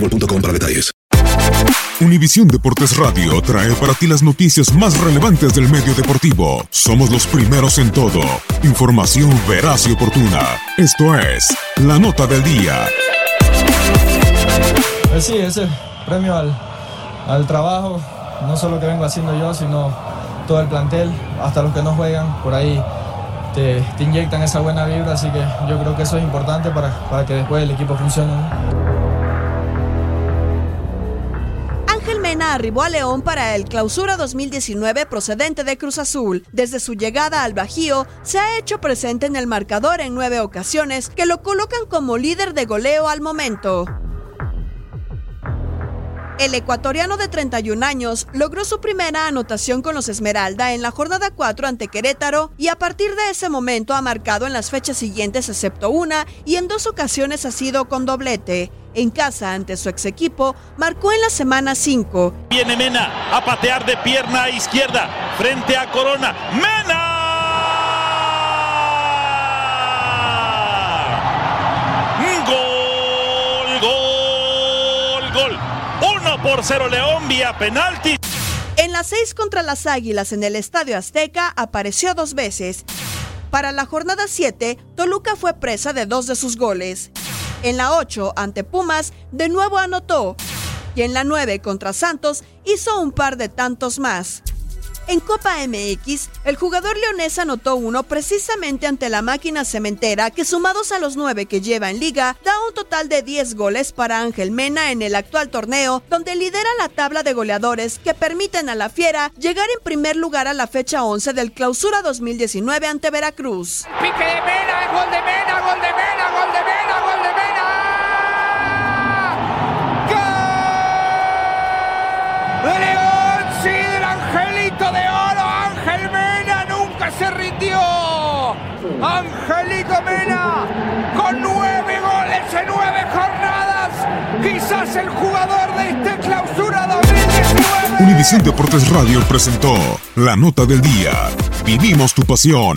boostmobile.com para detalles. Univisión Deportes Radio trae para ti las noticias más relevantes del medio deportivo. Somos los primeros en todo. Información veraz y oportuna. Esto es La Nota del Día. Pues sí, ese premio al, al trabajo, no solo que vengo haciendo yo, sino todo el plantel, hasta los que no juegan, por ahí te, te inyectan esa buena vibra, así que yo creo que eso es importante para, para que después el equipo funcione. ¿no? Arribó a León para el Clausura 2019 procedente de Cruz Azul. Desde su llegada al Bajío, se ha hecho presente en el marcador en nueve ocasiones que lo colocan como líder de goleo al momento. El ecuatoriano de 31 años logró su primera anotación con los Esmeralda en la jornada 4 ante Querétaro y a partir de ese momento ha marcado en las fechas siguientes excepto una y en dos ocasiones ha sido con doblete. En casa ante su ex equipo, marcó en la semana 5. Viene Mena a patear de pierna izquierda frente a Corona. ¡Mena! Gol, gol, gol. 1 por 0 León vía penalti. En las 6 contra las Águilas en el Estadio Azteca apareció dos veces. Para la jornada 7, Toluca fue presa de dos de sus goles. En la 8, ante Pumas, de nuevo anotó. Y en la 9, contra Santos, hizo un par de tantos más. En Copa MX, el jugador leonés anotó uno precisamente ante la máquina cementera, que sumados a los nueve que lleva en liga, da un total de 10 goles para Ángel Mena en el actual torneo, donde lidera la tabla de goleadores que permiten a la Fiera llegar en primer lugar a la fecha 11 del Clausura 2019 ante Veracruz. De. Angelito de Oro, Ángel Mena nunca se rindió. Angelito Mena con nueve goles en nueve jornadas. Quizás el jugador de este clausura 2019. Univisión Deportes Radio presentó La Nota del Día. Vivimos tu pasión.